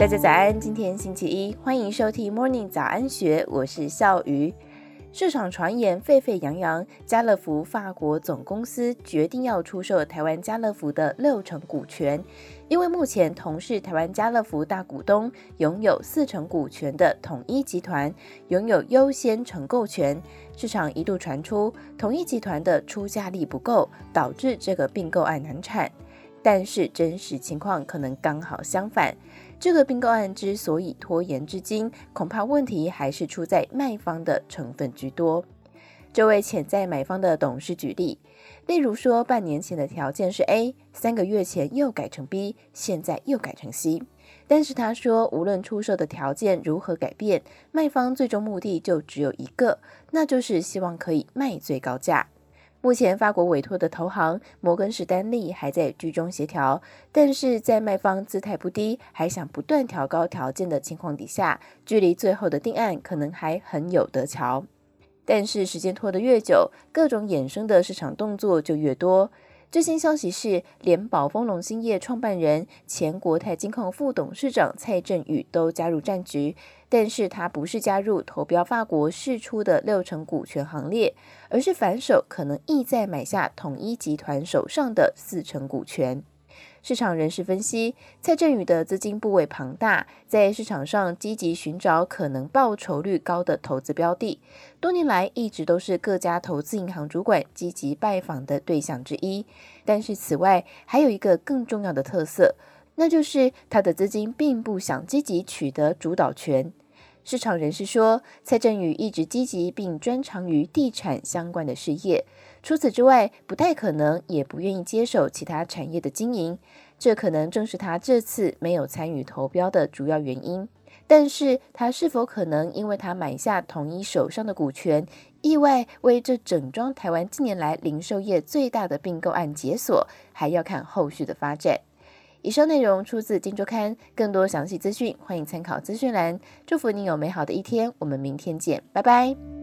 大家早安，今天星期一，欢迎收听 Morning 早安学，我是笑鱼。市场传言沸沸扬扬，家乐福法国总公司决定要出售台湾家乐福的六成股权，因为目前同是台湾家乐福大股东、拥有四成股权的统一集团拥有优先承购权。市场一度传出统一集团的出价力不够，导致这个并购案难产。但是真实情况可能刚好相反。这个并购案之所以拖延至今，恐怕问题还是出在卖方的成分居多。这位潜在买方的董事举例，例如说，半年前的条件是 A，三个月前又改成 B，现在又改成 C。但是他说，无论出售的条件如何改变，卖方最终目的就只有一个，那就是希望可以卖最高价。目前，法国委托的投行摩根士丹利还在居中协调，但是在卖方姿态不低，还想不断调高条件的情况底下，距离最后的定案可能还很有得瞧。但是时间拖得越久，各种衍生的市场动作就越多。最新消息是，联宝丰隆兴业创办人、前国泰金控副董事长蔡振宇都加入战局，但是他不是加入投标法国释出的六成股权行列，而是反手可能意在买下统一集团手上的四成股权。市场人士分析，蔡正宇的资金部位庞大，在市场上积极寻找可能报酬率高的投资标的，多年来一直都是各家投资银行主管积极拜访的对象之一。但是此外，还有一个更重要的特色，那就是他的资金并不想积极取得主导权。市场人士说，蔡正宇一直积极并专长于地产相关的事业。除此之外，不太可能，也不愿意接手其他产业的经营，这可能正是他这次没有参与投标的主要原因。但是，他是否可能因为他买下统一手上的股权，意外为这整桩台湾近年来零售业最大的并购案解锁，还要看后续的发展。以上内容出自《金周刊》，更多详细资讯欢迎参考资讯栏。祝福你有美好的一天，我们明天见，拜拜。